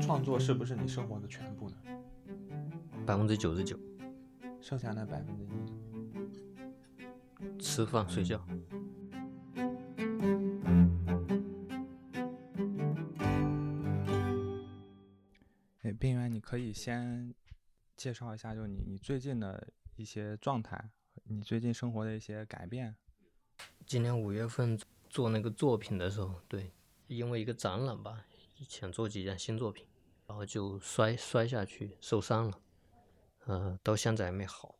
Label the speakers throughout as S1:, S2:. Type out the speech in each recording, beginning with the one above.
S1: 创作是不是你生活的全部呢？
S2: 百分之九十九，
S1: 剩下那百分之一，
S2: 吃饭睡觉。
S1: 哎，冰原，你可以先介绍一下，就你你最近的一些状态，你最近生活的一些改变。
S2: 今年五月份做那个作品的时候，对，因为一个展览吧，想做几件新作品，然后就摔摔下去受伤了，呃，到现在还没好。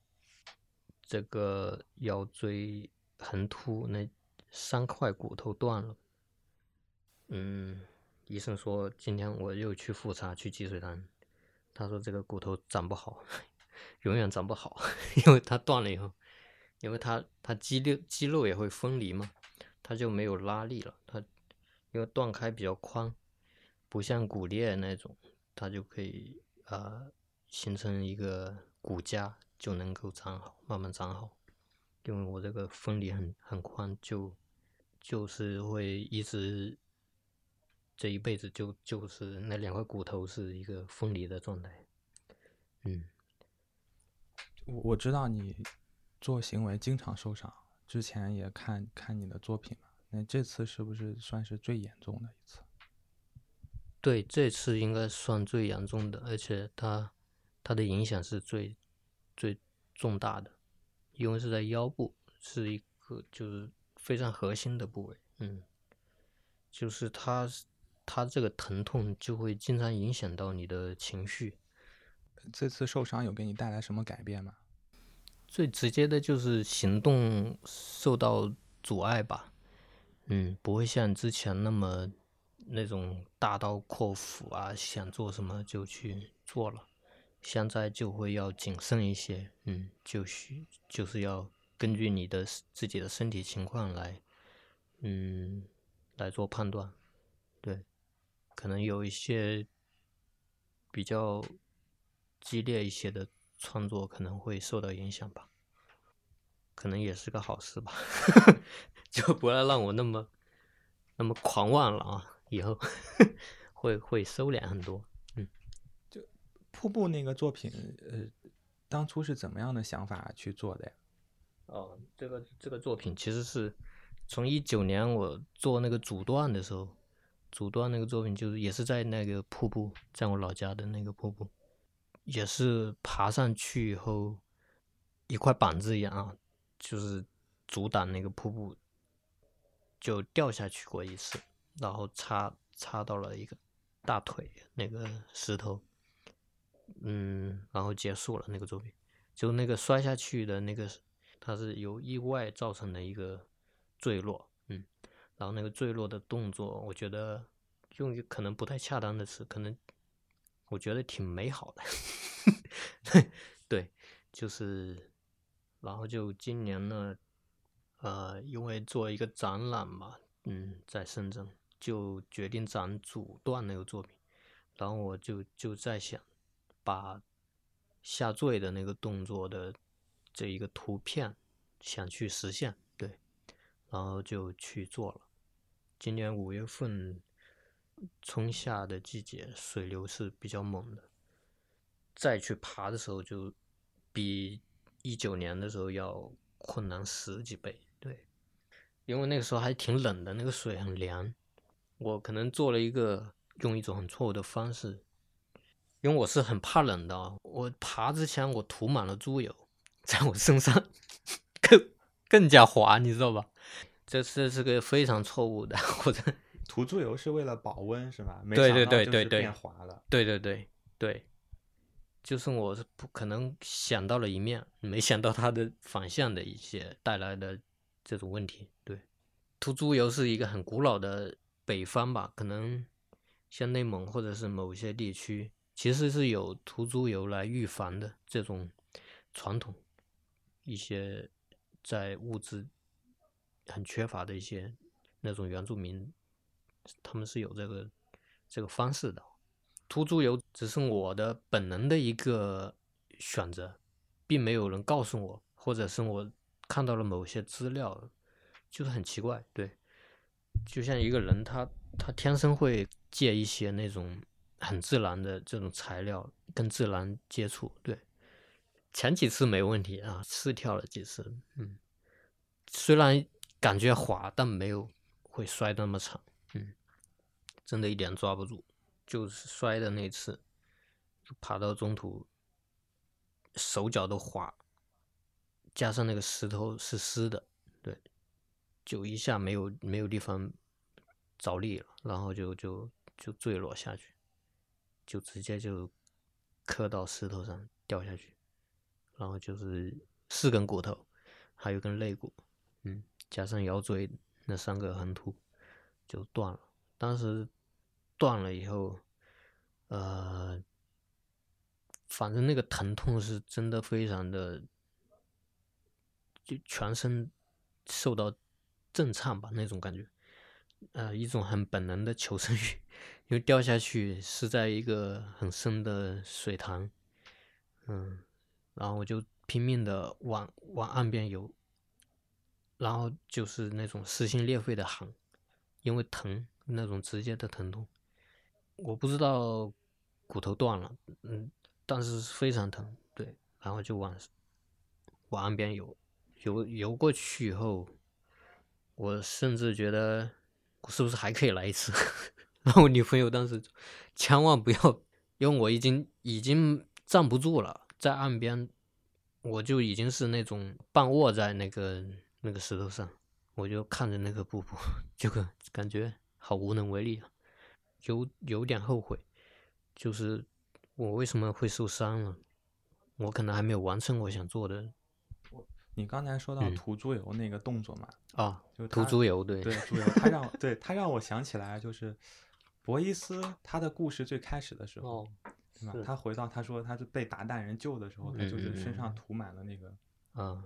S2: 这个腰椎横突那三块骨头断了，嗯，医生说今天我又去复查去积水潭，他说这个骨头长不好，永远长不好，因为它断了以后。因为它它肌肉肌肉也会分离嘛，它就没有拉力了。它因为断开比较宽，不像骨裂那种，它就可以呃形成一个骨架，就能够长好，慢慢长好。因为我这个分离很很宽，就就是会一直这一辈子就就是那两块骨头是一个分离的状态。嗯，
S1: 我我知道你。做行为经常受伤，之前也看看你的作品嘛，那这次是不是算是最严重的一次？
S2: 对，这次应该算最严重的，而且它它的影响是最最重大的，因为是在腰部，是一个就是非常核心的部位，嗯，就是它它这个疼痛就会经常影响到你的情绪。
S1: 这次受伤有给你带来什么改变吗？
S2: 最直接的就是行动受到阻碍吧，嗯，不会像之前那么那种大刀阔斧啊，想做什么就去做了，现在就会要谨慎一些，嗯，就需就是要根据你的自己的身体情况来，嗯，来做判断，对，可能有一些比较激烈一些的。创作可能会受到影响吧，可能也是个好事吧，就不要让我那么那么狂妄了啊！以后 会会收敛很多。嗯，
S1: 就瀑布那个作品，呃，当初是怎么样的想法去做的呀？
S2: 哦，这个这个作品其实是从一九年我做那个阻断的时候，阻断那个作品就是也是在那个瀑布，在我老家的那个瀑布。也是爬上去以后，一块板子一样啊，就是阻挡那个瀑布，就掉下去过一次，然后插插到了一个大腿那个石头，嗯，然后结束了那个作品。就那个摔下去的那个，它是由意外造成的一个坠落，嗯，然后那个坠落的动作，我觉得用于可能不太恰当的词，可能。我觉得挺美好的，对，就是，然后就今年呢，呃，因为做一个展览嘛，嗯，在深圳，就决定咱阻断那个作品，然后我就就在想，把下坠的那个动作的这一个图片想去实现，对，然后就去做了，今年五月份。春夏的季节，水流是比较猛的，再去爬的时候就比一九年的时候要困难十几倍。对，因为那个时候还挺冷的，那个水很凉。我可能做了一个用一种很错误的方式，因为我是很怕冷的。我爬之前我涂满了猪油在我身上，更更加滑，你知道吧？这这是个非常错误的，或者。
S1: 涂猪油是为了保温是吧？
S2: 对对对对对，
S1: 变滑了。
S2: 对对对对，就是我是不可能想到了一面，没想到它的反向的一些带来的这种问题。对，涂猪油是一个很古老的北方吧？可能像内蒙或者是某些地区，其实是有涂猪油来预防的这种传统，一些在物质很缺乏的一些那种原住民。他们是有这个这个方式的，涂猪油只是我的本能的一个选择，并没有人告诉我，或者是我看到了某些资料，就是很奇怪。对，就像一个人他他天生会借一些那种很自然的这种材料跟自然接触，对，前几次没问题啊，试跳了几次，嗯，虽然感觉滑，但没有会摔那么惨，嗯，真的一点抓不住，就是摔的那次，爬到中途手脚都滑，加上那个石头是湿的，对，就一下没有没有地方着力了，然后就就就坠落下去。就直接就磕到石头上掉下去，然后就是四根骨头，还有根肋骨，嗯，加上腰椎那三个横突就断了。当时断了以后，呃，反正那个疼痛是真的非常的，就全身受到震颤吧那种感觉。呃，一种很本能的求生欲，因为掉下去是在一个很深的水塘，嗯，然后我就拼命的往往岸边游，然后就是那种撕心裂肺的喊，因为疼，那种直接的疼痛，我不知道骨头断了，嗯，但是非常疼，对，然后就往往岸边游，游游过去以后，我甚至觉得我。是不是还可以来一次？然后我女朋友当时千万不要，因为我已经已经站不住了，在岸边，我就已经是那种半卧在那个那个石头上，我就看着那个瀑布，就感觉好无能为力啊，有有点后悔，就是我为什么会受伤了？我可能还没有完成我想做的。
S1: 你刚才说到涂猪油那个动作嘛？
S2: 啊，
S1: 就
S2: 涂猪油，对
S1: 对，猪油，他让对他让我想起来，就是博伊斯他的故事最开始的时候，对吧？他回到他说他是被鞑靼人救的时候，他就是身上涂满了那个，
S2: 啊，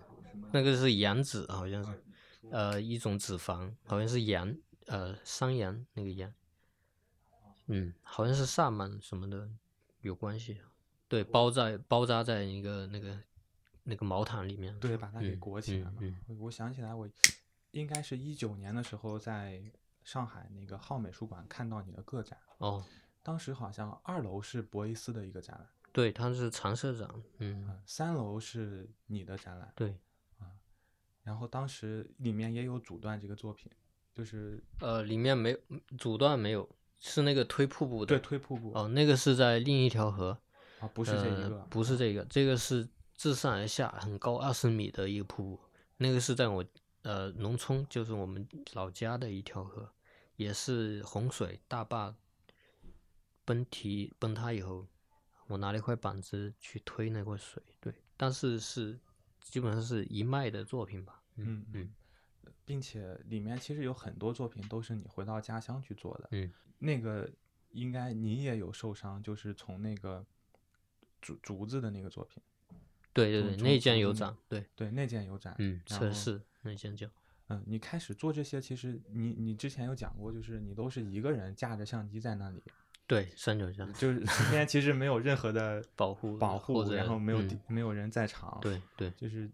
S2: 那个是羊脂，好像是，呃，一种脂肪，好像是羊，呃，山羊那个羊，嗯，好像是萨满什么的有关系，对，包在包扎在一个那个。那个毛毯里面，
S1: 对，把它给裹起来嘛。我想起来，我应该是一九年的时候，在上海那个浩美术馆看到你的个展。
S2: 哦，
S1: 当时好像二楼是博伊斯的一个展览，
S2: 对，他是常社长。嗯，
S1: 三楼是你的展览，
S2: 对，
S1: 啊，然后当时里面也有阻断这个作品，就是
S2: 呃，里面没有阻断，没有，是那个推瀑布的，
S1: 对，推瀑布。
S2: 哦，那个是在另一条河，
S1: 啊，不是这一个，
S2: 不是这个，这个是。自上而下很高二十米的一个瀑布，那个是在我呃农村，就是我们老家的一条河，也是洪水大坝崩堤崩塌以后，我拿了一块板子去推那块水，对，但是是基本上是一脉的作品吧，
S1: 嗯嗯，并且里面其实有很多作品都是你回到家乡去做的，
S2: 嗯，
S1: 那个应该你也有受伤，就是从那个竹竹子的那个作品。
S2: 对对对，内建有展，对
S1: 对，内建有展，
S2: 嗯，测试内建就，
S1: 嗯，你开始做这些，其实你你之前有讲过，就是你都是一个人架着相机在那里，
S2: 对，三脚架，
S1: 就是今天其实没有任何的
S2: 保护
S1: 保护，然后没有没有人在场，
S2: 对对，
S1: 就是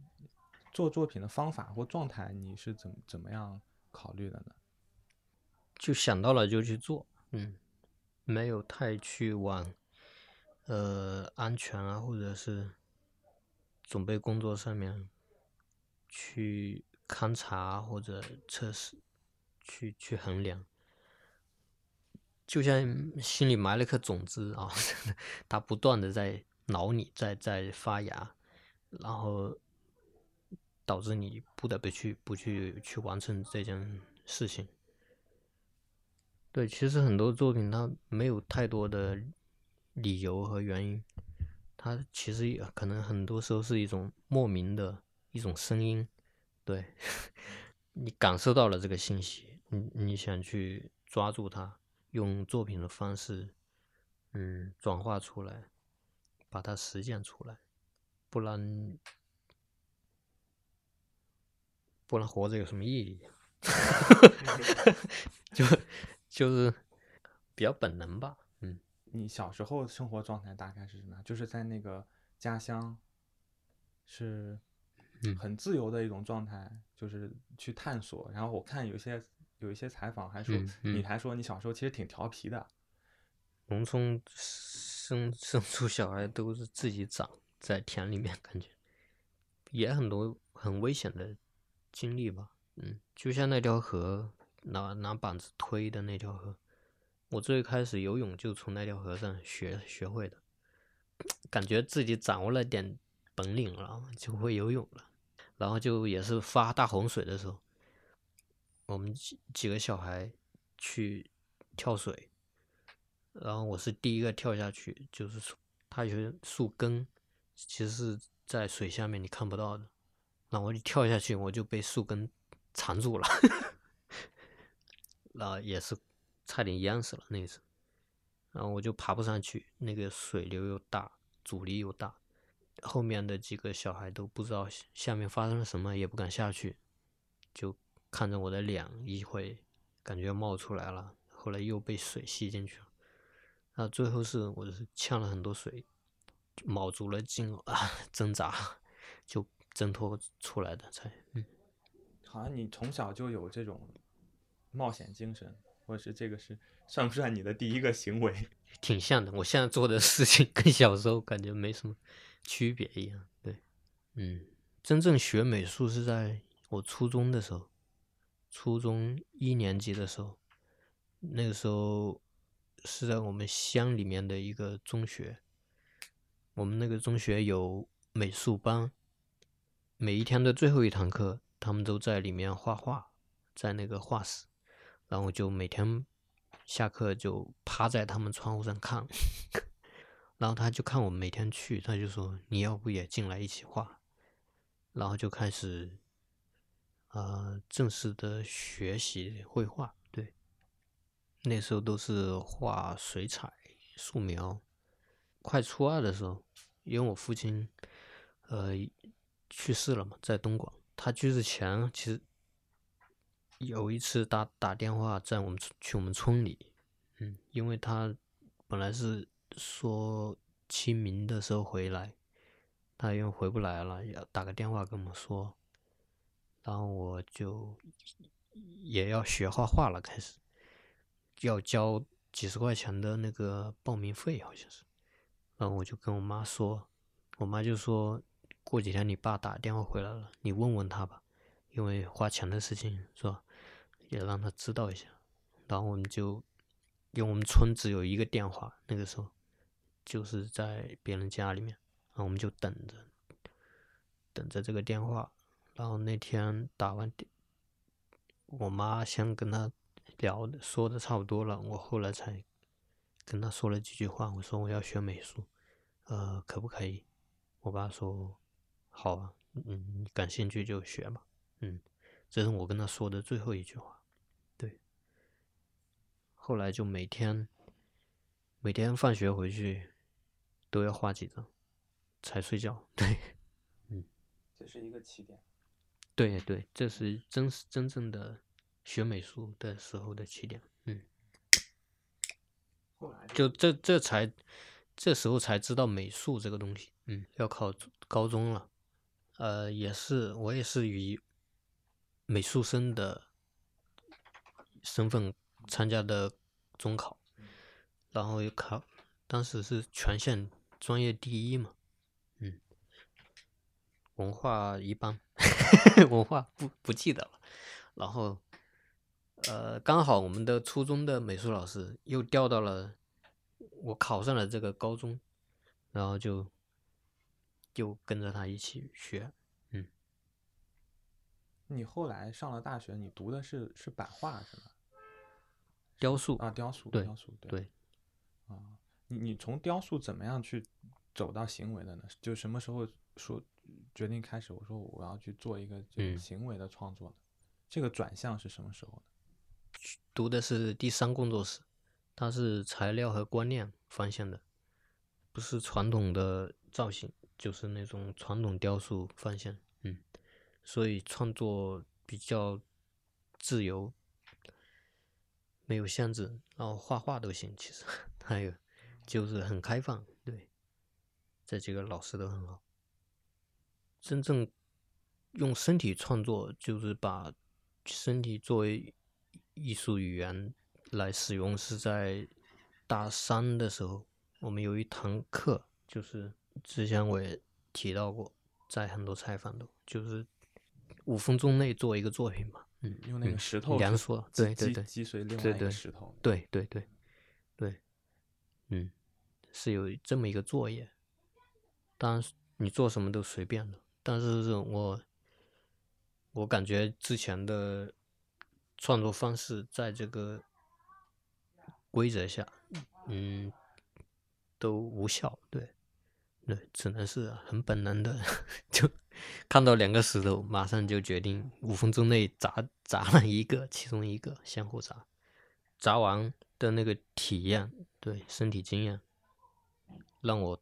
S1: 做作品的方法或状态，你是怎怎么样考虑的呢？
S2: 就想到了就去做，嗯，没有太去往呃安全啊，或者是。准备工作上面去勘察或者测试，去去衡量，就像心里埋了颗种子啊，它不断的在挠你，在在发芽，然后导致你不得不去不去去完成这件事情。对，其实很多作品它没有太多的理由和原因。它其实也可能很多时候是一种莫名的一种声音，对 你感受到了这个信息，你你想去抓住它，用作品的方式，嗯，转化出来，把它实践出来，不然不然活着有什么意义？就 就是比较本能吧。
S1: 你小时候生活状态大概是什么？就是在那个家乡，是很自由的一种状态，就是去探索。然后我看有些有一些采访还说，你还说你小时候其实挺调皮的，
S2: 农村生生出小孩都是自己长在田里面，感觉也很多很危险的经历吧。嗯，就像那条河，拿拿板子推的那条河，我最开始游泳就从那条河上学学会的，感觉自己掌握了点本领了，就会游泳了。然后就也是发大洪水的时候，我们几几个小孩去跳水。然后我是第一个跳下去，就是它有树根，其实是在水下面你看不到的。然后我一跳下去，我就被树根缠住了，然后也是差点淹死了那次。然后我就爬不上去，那个水流又大，阻力又大，后面的几个小孩都不知道下面发生了什么，也不敢下去，就看着我的脸，一会感觉冒出来了，后来又被水吸进去了。那最后是我是呛了很多水，卯足了劲啊挣扎，就挣脱出来的才嗯。
S1: 好像你从小就有这种冒险精神，或者是这个是算不算你的第一个行为？
S2: 挺像的，我现在做的事情跟小时候感觉没什么区别一样。对，嗯，真正学美术是在我初中的时候，初中一年级的时候，那个时候。是在我们乡里面的一个中学，我们那个中学有美术班，每一天的最后一堂课，他们都在里面画画，在那个画室，然后就每天下课就趴在他们窗户上看，然后他就看我每天去，他就说你要不也进来一起画，然后就开始，呃，正式的学习绘画。对那时候都是画水彩、素描。快初二的时候，因为我父亲，呃，去世了嘛，在东莞。他去世前，其实有一次打打电话在我们去我们村里，嗯，因为他本来是说清明的时候回来，他因为回不来了，要打个电话跟我们说。然后我就也要学画画了，开始。要交几十块钱的那个报名费，好像是。然后我就跟我妈说，我妈就说过几天你爸打电话回来了，你问问他吧，因为花钱的事情是吧，也让他知道一下。然后我们就，因为我们村只有一个电话，那个时候就是在别人家里面，然后我们就等着，等着这个电话。然后那天打完电，我妈先跟他。聊的说的差不多了，我后来才跟他说了几句话。我说我要学美术，呃，可不可以？我爸说好啊，嗯，感兴趣就学吧，嗯，这是我跟他说的最后一句话。对，后来就每天每天放学回去都要画几张才睡觉。对，
S1: 嗯，这是一个起点。
S2: 对对，这是真是真正的。学美术的时候的起点，嗯，
S1: 后来
S2: 就这这才这时候才知道美术这个东西，嗯，要考高中了，呃，也是我也是以美术生的身份参加的中考，然后又考，当时是全县专业第一嘛，嗯，文化一般，文化不不记得了，然后。呃，刚好我们的初中的美术老师又调到了我考上了这个高中，然后就就跟着他一起学。嗯，
S1: 你后来上了大学，你读的是是版画是吗？
S2: 雕塑
S1: 啊，雕塑，
S2: 对，
S1: 雕塑，
S2: 对。
S1: 啊，你你从雕塑怎么样去走到行为的呢？就什么时候说决定开始？我说我要去做一个就行为的创作，这个转向是什么时候呢？
S2: 读的是第三工作室，它是材料和观念方向的，不是传统的造型，就是那种传统雕塑方向。嗯，所以创作比较自由，没有限制，然后画画都行。其实 还有就是很开放，对，这几个老师都很好。真正用身体创作，就是把身体作为。艺术语言来使用是在大三的时候，我们有一堂课，就是之前我也提到过，在很多采访都就是五分钟内做一个作品嘛，嗯，
S1: 用那个石头
S2: 连锁，对对对，
S1: 击碎另外一
S2: 对对
S1: 个石头，
S2: 对对对对，嗯，是有这么一个作业。当然，你做什么都随便了，但是我我感觉之前的创作方式在这个规则下，嗯，都无效。对对，只能是很本能的，就看到两个石头，马上就决定五分钟内砸砸了一个，其中一个相互砸。砸完的那个体验，对身体经验，让我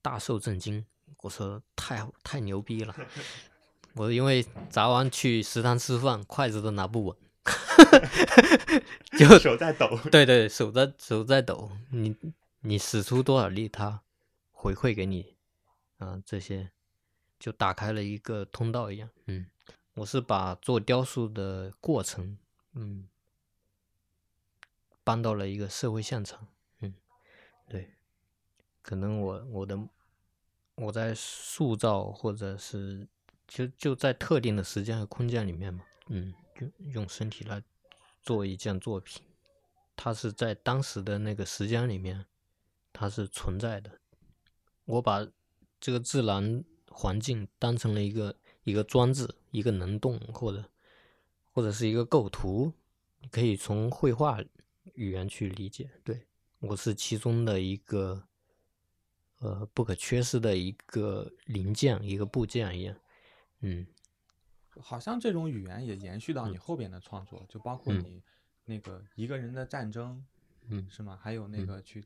S2: 大受震惊。我说太太牛逼了！我因为砸完去食堂吃饭，筷子都拿不稳，就
S1: 手在抖。
S2: 对对，手在手在抖。你你使出多少力，它回馈给你啊，这些就打开了一个通道一样。嗯，我是把做雕塑的过程，嗯。搬到了一个社会现场，嗯，对，可能我我的我在塑造或者是就就在特定的时间和空间里面嘛，嗯，用用身体来做一件作品，它是在当时的那个时间里面，它是存在的。我把这个自然环境当成了一个一个装置，一个能动或者或者是一个构图，你可以从绘画。语言去理解，对我是其中的一个，呃，不可缺失的一个零件，一个部件一样。嗯，
S1: 好像这种语言也延续到你后边的创作，就包括你那个一个人的战争，
S2: 嗯，
S1: 是吗？还有那个去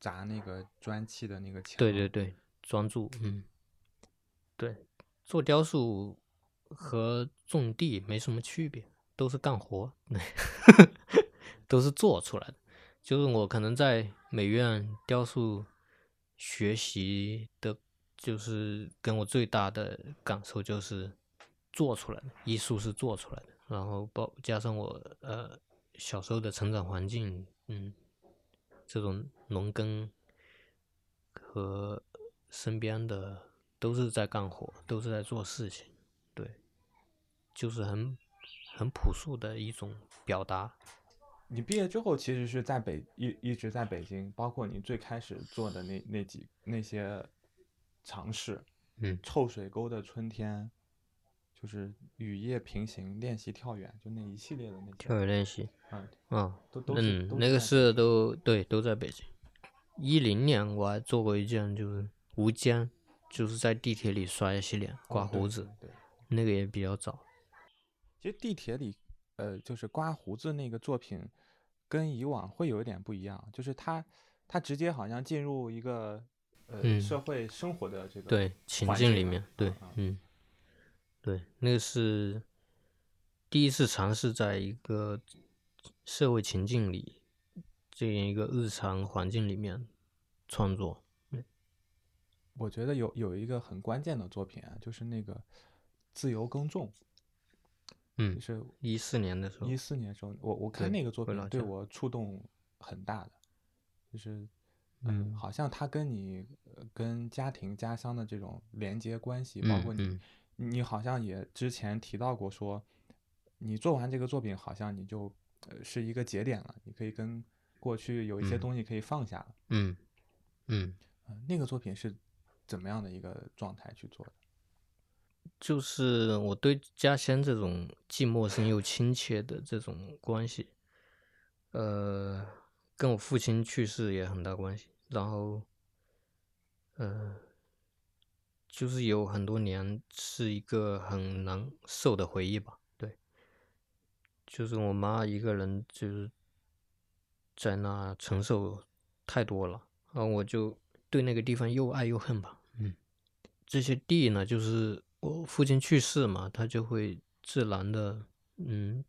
S1: 砸那个砖砌的那个墙。
S2: 对对对，专注，嗯，对，做雕塑和种地没什么区别，都是干活。都是做出来的，就是我可能在美院雕塑学习的，就是跟我最大的感受就是做出来的艺术是做出来的，然后包加上我呃小时候的成长环境，嗯，这种农耕和身边的都是在干活，都是在做事情，对，就是很很朴素的一种表达。
S1: 你毕业之后其实是在北一一直在北京，包括你最开始做的那那几那些尝试，
S2: 嗯，
S1: 臭水沟的春天，就是雨夜平行练习跳远，就那一系列的那
S2: 跳远练习，
S1: 嗯
S2: 嗯，
S1: 都都
S2: 嗯，那个是都对都在北京。一零年我还做过一件，就是无间，就是在地铁里刷牙洗脸刮胡子，
S1: 对，
S2: 那个也比较早。
S1: 其实地铁里，呃，就是刮胡子那个作品。跟以往会有一点不一样，就是他他直接好像进入一个呃社会生活的这个
S2: 对情境里面，对，嗯，对，那个是第一次尝试在一个社会情境里这样一个日常环境里面创作。
S1: 我觉得有有一个很关键的作品啊，就是那个自由耕种。
S2: 嗯，
S1: 是
S2: 一四年的时候，
S1: 一四年的时候，我我看那个作品对我触动很大的，就是，嗯，好像他跟你跟家庭家乡的这种连接关系，包括你，你好像也之前提到过，说你做完这个作品，好像你就呃是一个节点了，你可以跟过去有一些东西可以放下了，
S2: 嗯嗯，
S1: 那个作品是怎么样的一个状态去做的？
S2: 就是我对家乡这种既陌生又亲切的这种关系，呃，跟我父亲去世也很大关系。然后，呃，就是有很多年是一个很难受的回忆吧。对，就是我妈一个人就是在那承受太多了，然后我就对那个地方又爱又恨吧。这些地呢，就是。我父亲去世嘛，他就会自然的，嗯，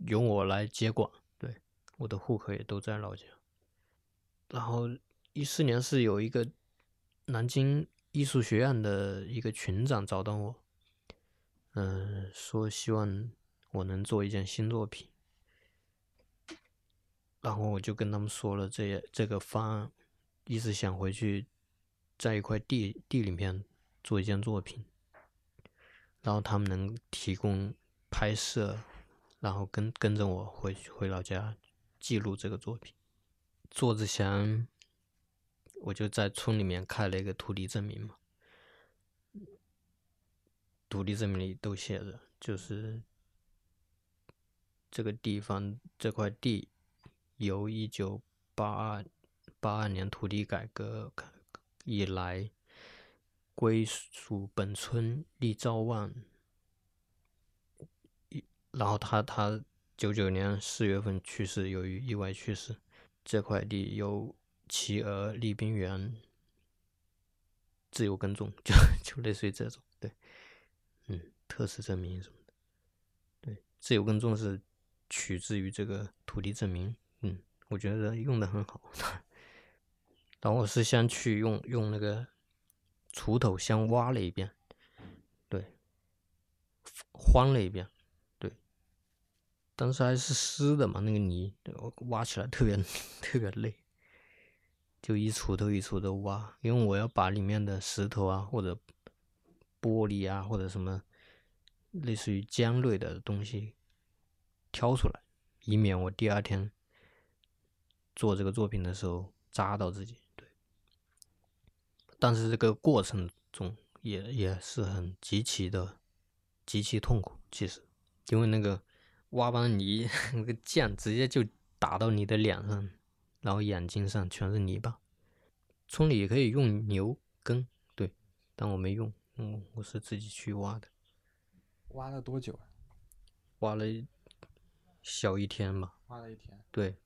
S2: 由我来接管。对，我的户口也都在老家。然后一四年是有一个南京艺术学院的一个群长找到我，嗯，说希望我能做一件新作品。然后我就跟他们说了这这个方案，一直想回去在一块地地里面做一件作品，然后他们能提供拍摄，然后跟跟着我回回老家记录这个作品。做之前，我就在村里面开了一个土地证明嘛，土地证明里都写着，就是这个地方这块地由一九八二八二年土地改革以来归属本村立昭万，然后他他九九年四月份去世，由于意外去世。这块地由其儿立冰原自由耕种，就就类似于这种，对，嗯，特此证明什么的，对，自由耕种是取自于这个土地证明，嗯，我觉得用的很好。然后我是先去用用那个锄头先挖了一遍，对，荒了一遍。对当时还是湿的嘛，那个泥对我挖起来特别 特别累，就一锄头一锄头挖，因为我要把里面的石头啊或者玻璃啊或者什么类似于尖锐的东西挑出来，以免我第二天做这个作品的时候扎到自己。对，但是这个过程中也也是很极其的极其痛苦，其实因为那个。挖完泥，那个剑直接就打到你的脸上，然后眼睛上全是泥巴。村里也可以用牛耕，对，但我没用，嗯，我是自己去挖的。
S1: 挖了多久啊？
S2: 挖了小一天吧。
S1: 挖了一天。
S2: 对。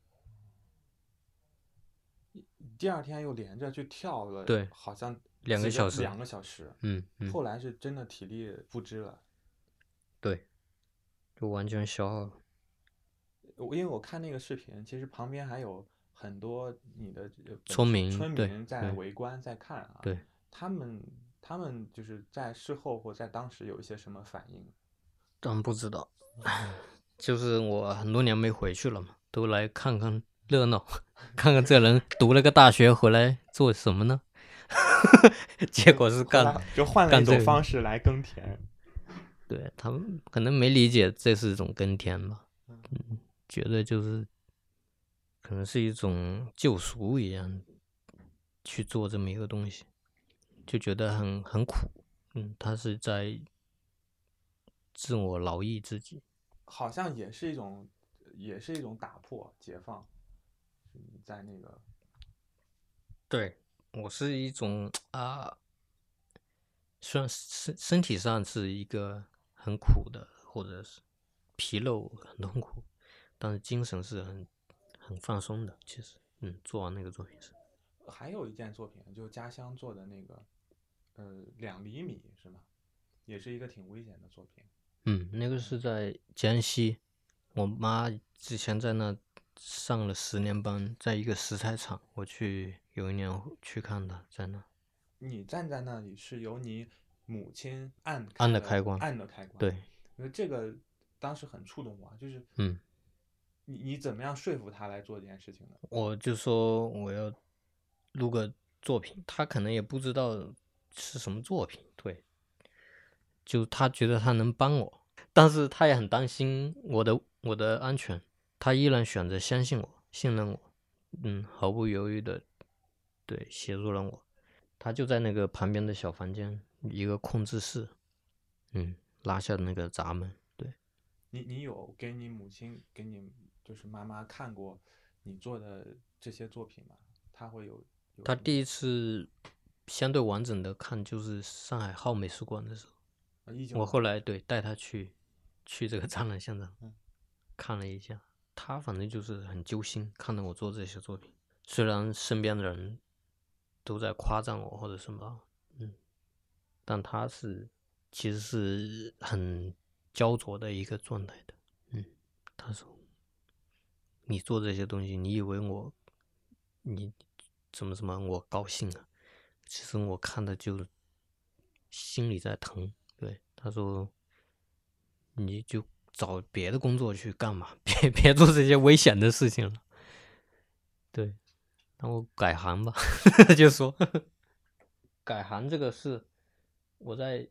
S1: 第二天又连着去跳了，
S2: 对，
S1: 好像
S2: 两个小时。
S1: 两个小时。
S2: 嗯嗯。
S1: 后来是真的体力不支了。
S2: 对。就完全消耗了。
S1: 我因为我看那个视频，其实旁边还有很多你的
S2: 村民
S1: 村民在围观在看啊。
S2: 对，
S1: 他们他们就是在事后或在当时有一些什么反应？
S2: 真不知道，就是我很多年没回去了嘛，都来看看热闹，看看这人读了个大学回来做什么呢？结果是干
S1: 就换了一种方式来耕田。
S2: 对他们可能没理解这是一种耕田吧，嗯，觉得就是可能是一种救赎一样去做这么一个东西，就觉得很很苦，嗯，他是在自我劳役自己，
S1: 好像也是一种也是一种打破解放，在那个，
S2: 对我是一种啊，虽然身身体上是一个。很苦的，或者是皮肉很痛苦，但是精神是很很放松的。其实，嗯，做完那个作品是，
S1: 还有一件作品，就家乡做的那个，呃，两厘米是吗？也是一个挺危险的作品。
S2: 嗯，那个是在江西，我妈之前在那上了十年班，在一个石材厂，我去有一年去看的在那。
S1: 你站在那里是由你。母亲按
S2: 按的开关，
S1: 按的开关。
S2: 对，
S1: 因为这个当时很触动我，就是
S2: 嗯，
S1: 你你怎么样说服他来做这件事情呢？
S2: 我就说我要录个作品，他可能也不知道是什么作品，对，就他觉得他能帮我，但是他也很担心我的我的安全，他依然选择相信我，信任我，嗯，毫不犹豫的对协助了我，他就在那个旁边的小房间。一个控制室，嗯，拉下那个闸门。对，
S1: 你你有给你母亲给你就是妈妈看过你做的这些作品吗？他会有？
S2: 他第一次相对完整的看就是上海号美术馆的时候，我后来对带他去去这个 展览现场嗯看了一下，他反正就是很揪心，看到我做这些作品，虽然身边的人都在夸赞我或者什么。嗯但他是其实是很焦灼的一个状态的，嗯，他说：“你做这些东西，你以为我你怎么怎么我高兴啊？其实我看的就心里在疼。”对，他说：“你就找别的工作去干嘛？别别做这些危险的事情了。”对，那我改行吧，就说改行这个事我在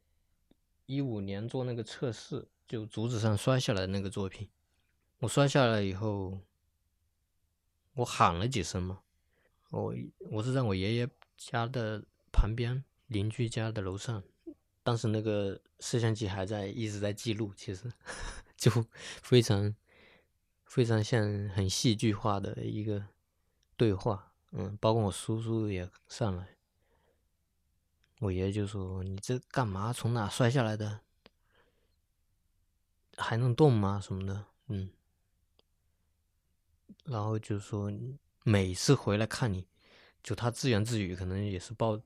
S2: 一五年做那个测试，就竹子上摔下来那个作品。我摔下来以后，我喊了几声嘛。我我是在我爷爷家的旁边邻居家的楼上，当时那个摄像机还在一直在记录，其实就非常非常像很戏剧化的一个对话。嗯，包括我叔叔也上来，我爷爷就说：“你这干嘛？从哪摔下来的？还能动吗？什么的？”嗯，然后就说。每次回来看你，就他自言自语，可能也是抱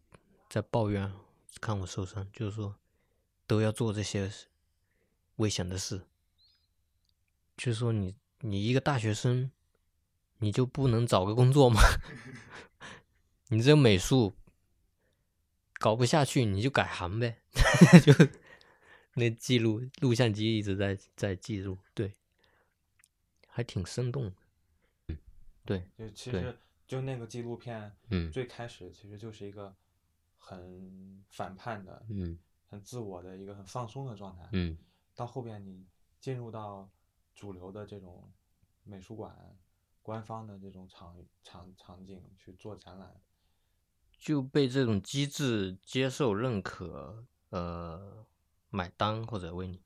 S2: 在抱怨，看我受伤，就是说都要做这些危险的事。就是说你你一个大学生，你就不能找个工作吗？你这美术搞不下去，你就改行呗。就那记录录像机一直在在记录，对，还挺生动。对，
S1: 就其实就那个纪录片，
S2: 嗯，
S1: 最开始其实就是一个很反叛的，
S2: 嗯，
S1: 很自我的一个很放松的状态，
S2: 嗯，
S1: 到后边你进入到主流的这种美术馆、官方的这种场场场景去做展览，
S2: 就被这种机制接受、认可、呃买单或者为你，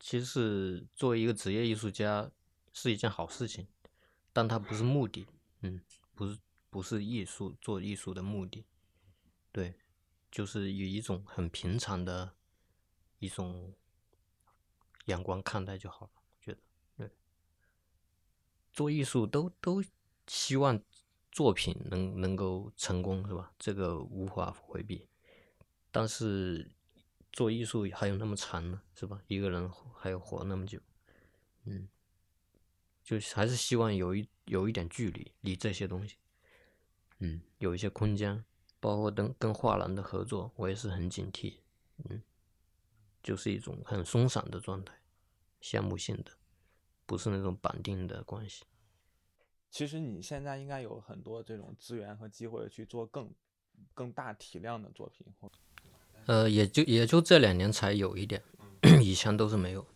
S2: 其实作为一个职业艺术家是一件好事情。但它不是目的，嗯，不是不是艺术做艺术的目的，对，就是以一种很平常的一种眼光看待就好了，做艺术都都希望作品能能够成功，是吧？这个无法回避，但是做艺术还有那么长呢，是吧？一个人还要活那么久，嗯。就还是希望有一有一点距离，离这些东西，嗯，有一些空间，包括跟跟画廊的合作，我也是很警惕，嗯，就是一种很松散的状态，项目性的，不是那种绑定的关系。
S1: 其实你现在应该有很多这种资源和机会去做更更大体量的作品，
S2: 呃，也就也就这两年才有一点，以前都是没有。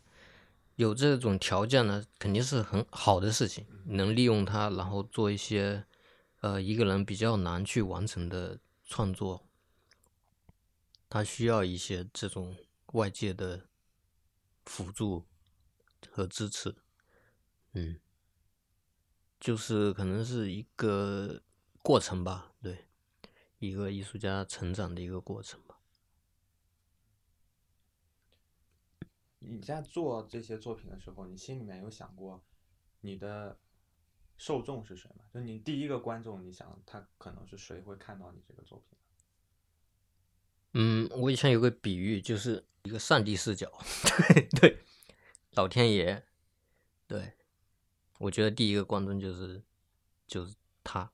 S2: 有这种条件呢，肯定是很好的事情。能利用它，然后做一些，呃，一个人比较难去完成的创作，他需要一些这种外界的辅助和支持。嗯，就是可能是一个过程吧，对，一个艺术家成长的一个过程吧。
S1: 你在做这些作品的时候，你心里面有想过你的受众是谁吗？就你第一个观众，你想他可能是谁会看到你这个作品？
S2: 嗯，我以前有个比喻，就是一个上帝视角，对对，老天爷，对，我觉得第一个观众就是就是他，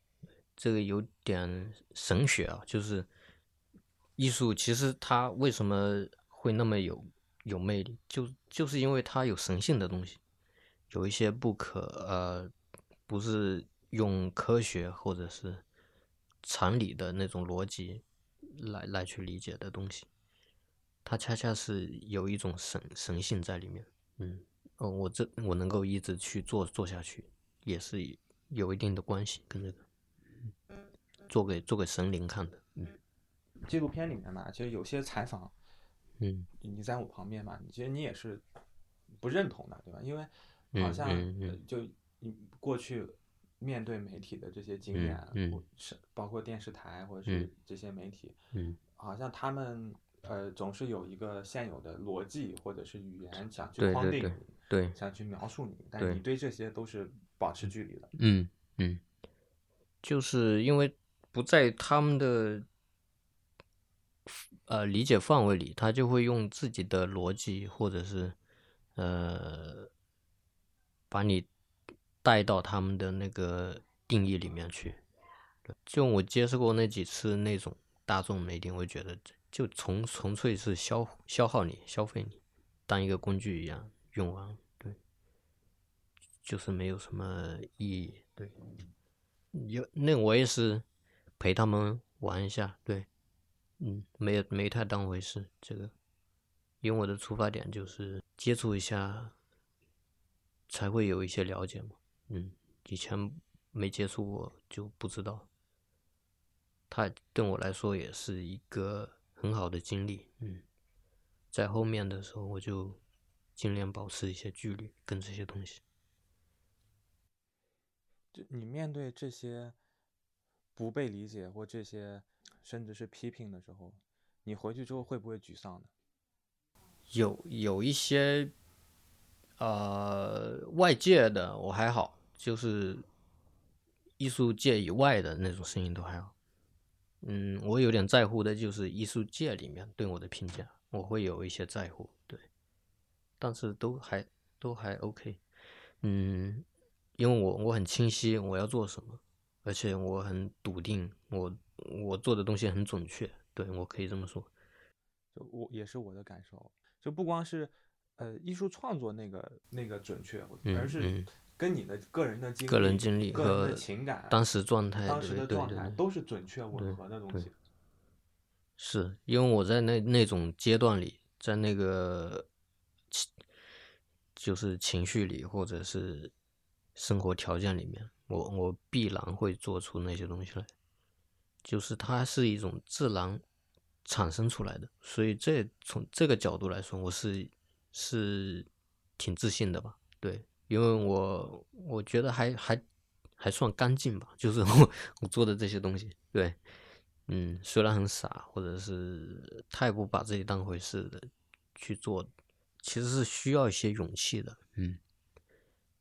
S2: 这个有点神学啊，就是艺术其实它为什么会那么有？有魅力，就就是因为它有神性的东西，有一些不可呃，不是用科学或者是常理的那种逻辑来来去理解的东西，它恰恰是有一种神神性在里面。嗯，哦，我这我能够一直去做做下去，也是有一定的关系跟这个，做给做给神灵看的。嗯，
S1: 纪录片里面嘛，其实有些采访。
S2: 嗯，
S1: 你在我旁边嘛？其实你也是不认同的，对吧？因为好像就你过去面对媒体的这些经验，是包括电视台或者是这些媒体，
S2: 嗯，
S1: 好像他们呃总是有一个现有的逻辑或者是语言想去框定你，
S2: 对，
S1: 想去描述你，但你对这些都是保持距离的。
S2: 嗯嗯，就是因为不在他们的。呃，理解范围里，他就会用自己的逻辑，或者是呃，把你带到他们的那个定义里面去。就我接触过那几次那种大众媒体，我觉得就纯纯粹是消消耗你、消费你，当一个工具一样用完，对，就是没有什么意义。对，有那我也是陪他们玩一下，对，嗯，没有没太当回事。这个，因为我的出发点就是接触一下，才会有一些了解嘛。嗯，以前没接触过就不知道。他对我来说也是一个很好的经历。嗯，在后面的时候我就尽量保持一些距离跟这些东西。
S1: 就你面对这些不被理解或这些甚至是批评的时候，你回去之后会不会沮丧呢？
S2: 有有一些呃外界的我还好，就是艺术界以外的那种声音都还好。嗯，我有点在乎的就是艺术界里面对我的评价，我会有一些在乎，对，但是都还都还 OK。嗯。因为我我很清晰我要做什么，而且我很笃定，我我做的东西很准确，对我可以这么说。
S1: 就我也是我的感受，就不光是呃艺术创作那个那个准确，而是跟你的个人的经历、
S2: 个人经历
S1: 和情感、
S2: 当时状态、
S1: 当时的状
S2: 态
S1: 都是准确吻合的东西。
S2: 是因为我在那那种阶段里，在那个情就是情绪里，或者是。生活条件里面，我我必然会做出那些东西来，就是它是一种自然产生出来的，所以这从这个角度来说，我是是挺自信的吧？对，因为我我觉得还还还算干净吧，就是我我做的这些东西，对，嗯，虽然很傻，或者是太不把自己当回事的去做，其实是需要一些勇气的，嗯。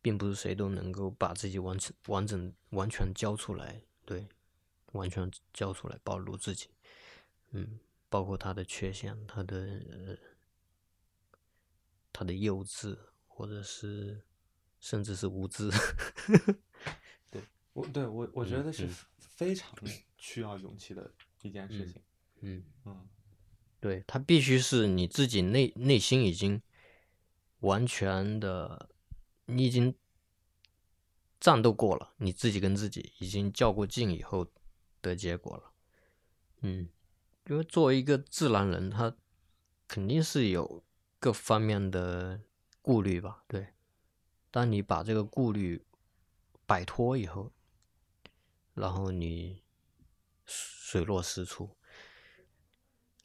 S2: 并不是谁都能够把自己完成、完整、完全交出来，对，完全交出来，暴露自己，嗯，包括他的缺陷，他的他的幼稚，或者是甚至是无知，
S1: 对。我，对我，我觉得是非常需要勇气的一件事情，
S2: 嗯。
S1: 嗯，
S2: 对他必须是你自己内内心已经完全的。你已经战斗过了，你自己跟自己已经较过劲以后的结果了。嗯，因为作为一个自然人，他肯定是有各方面的顾虑吧？对。当你把这个顾虑摆脱以后，然后你水落石出，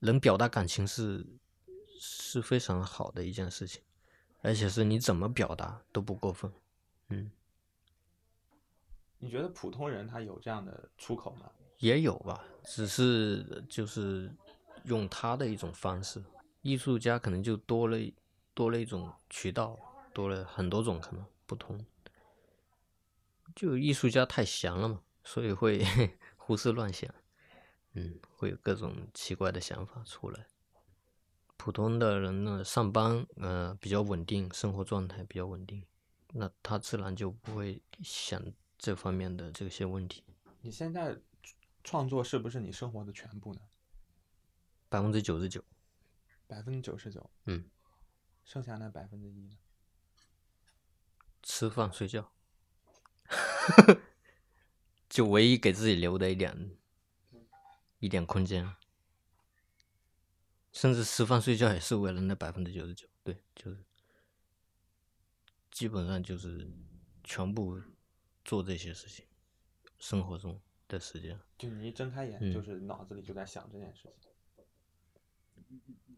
S2: 能表达感情是是非常好的一件事情。而且是你怎么表达都不过分，嗯。
S1: 你觉得普通人他有这样的出口吗？
S2: 也有吧，只是就是用他的一种方式。艺术家可能就多了多了一种渠道，多了很多种可能不同。就艺术家太闲了嘛，所以会 胡思乱想，嗯，会有各种奇怪的想法出来。普通的人呢，上班，呃，比较稳定，生活状态比较稳定，那他自然就不会想这方面的这些问题。
S1: 你现在创作是不是你生活的全部呢？
S2: 百分之九十九。
S1: 百分之九十九。
S2: 嗯。
S1: 剩下那百分之一呢？
S2: 吃饭睡觉。就唯一给自己留的一点，一点空间。甚至吃饭睡觉也是为了那百分之九十九，对，就是基本上就是全部做这些事情，生活中的时间。
S1: 就你一睁开眼，就是脑子里就在想这件事情。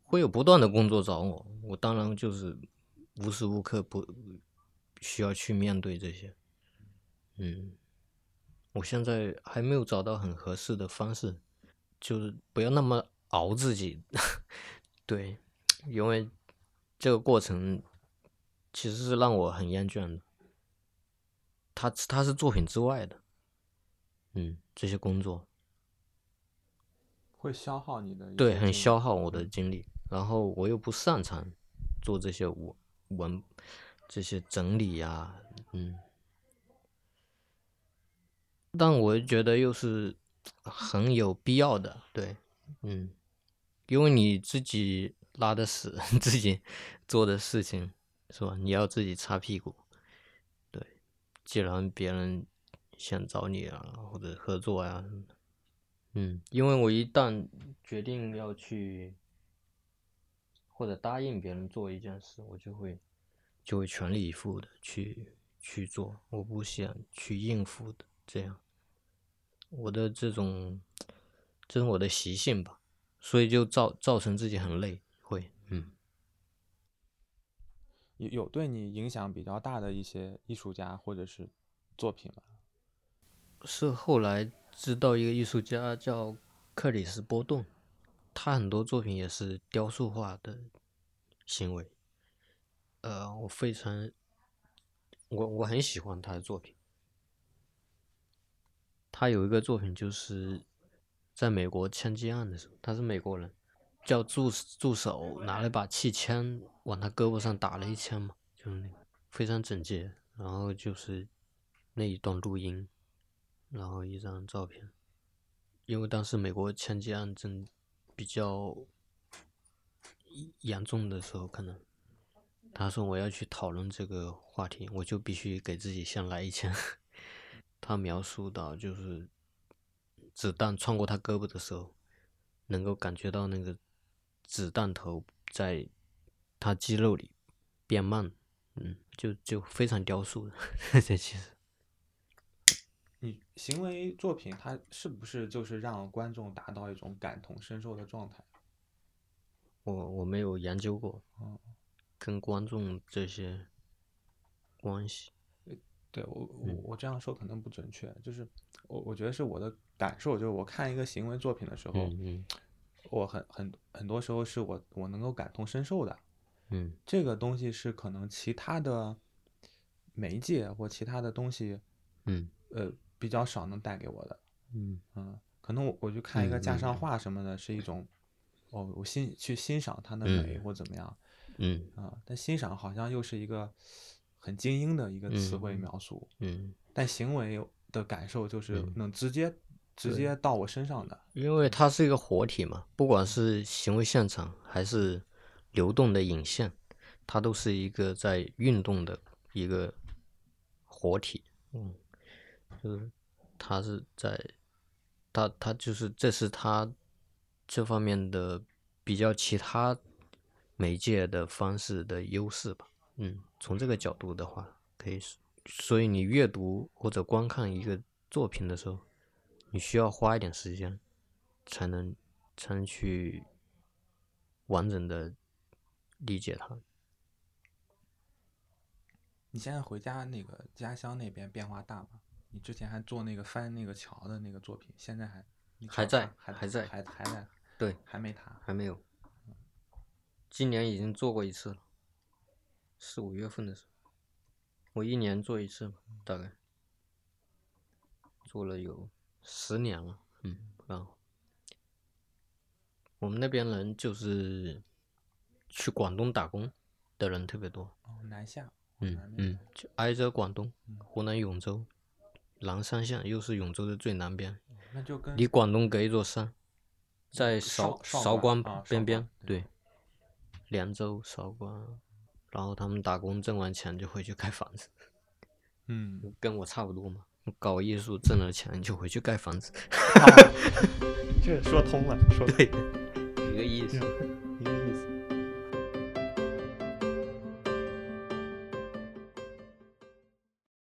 S2: 会有不断的工作找我，我当然就是无时无刻不需要去面对这些。嗯，我现在还没有找到很合适的方式，就是不要那么。熬自己，对，因为这个过程其实是让我很厌倦的。他他是作品之外的，嗯，这些工作
S1: 会消耗你的，
S2: 对，很消耗我的精力。然后我又不擅长做这些文文这些整理呀，嗯，但我觉得又是很有必要的，对，嗯。因为你自己拉的屎，自己做的事情，是吧？你要自己擦屁股。对，既然别人想找你啊，或者合作啊。嗯，因为我一旦决定要去或者答应别人做一件事，我就会就会全力以赴的去去做，我不想去应付的这样。我的这种，这是我的习性吧，所以就造造成自己很累，会，嗯。
S1: 有有对你影响比较大的一些艺术家或者是作品吗？
S2: 是后来知道一个艺术家叫克里斯波顿，他很多作品也是雕塑化的行为，呃，我非常，我我很喜欢他的作品。他有一个作品，就是在美国枪击案的时候，他是美国人，叫助助手拿了把气枪往他胳膊上打了一枪嘛，就是那个非常整洁。然后就是那一段录音，然后一张照片。因为当时美国枪击案正比较严重的时候，可能他说我要去讨论这个话题，我就必须给自己先来一枪。他描述到，就是子弹穿过他胳膊的时候，能够感觉到那个子弹头在他肌肉里变慢，嗯，就就非常雕塑的。这 其实，
S1: 你行为作品，它是不是就是让观众达到一种感同身受的状态？
S2: 我我没有研究过，跟观众这些关系。
S1: 对我我我这样说可能不准确，就是我我觉得是我的感受，就是我看一个行为作品的时候，我很很很多时候是我我能够感同身受的，
S2: 嗯，
S1: 这个东西是可能其他的媒介或其他的东西，
S2: 嗯。
S1: 呃比较少能带给我的，
S2: 嗯。
S1: 嗯，可能我我去看一个架上画什么的，是一种哦我欣去欣赏它的美。或怎么样，
S2: 嗯。
S1: 啊，但欣赏好像又是一个。很精英的一个词汇描述，
S2: 嗯，
S1: 但行为的感受就是能直接直接到我身上的，
S2: 因为它是一个活体嘛，不管是行为现场还是流动的影像，它都是一个在运动的一个活体，嗯，就是它是在，它它就是这是它这方面的比较其他媒介的方式的优势吧。嗯，从这个角度的话，可以，所以你阅读或者观看一个作品的时候，你需要花一点时间，才能才能去完整的理解它。
S1: 你现在回家那个家乡那边变化大吗？你之前还做那个翻那个桥的那个作品，现在还
S2: 还在
S1: 还
S2: 还在
S1: 还还在
S2: 对
S1: 还没谈
S2: 还没有，今年已经做过一次了。四五月份的时候，我一年做一次嘛，大概做了有十年了，嗯，然后我们那边人就是去广东打工的人特别多，
S1: 哦，南下，
S2: 嗯嗯，就挨着广东，湖南永州，南山县又是永州的最南边，
S1: 那就跟
S2: 离广东隔一座山，在
S1: 韶
S2: 韶关边边，
S1: 对，
S2: 凉州韶关。然后他们打工挣完钱就回去盖房子，
S1: 嗯，
S2: 跟我差不多嘛。搞艺术挣了钱就回去盖房子，
S1: 这说通了，说
S2: 对，一个意思。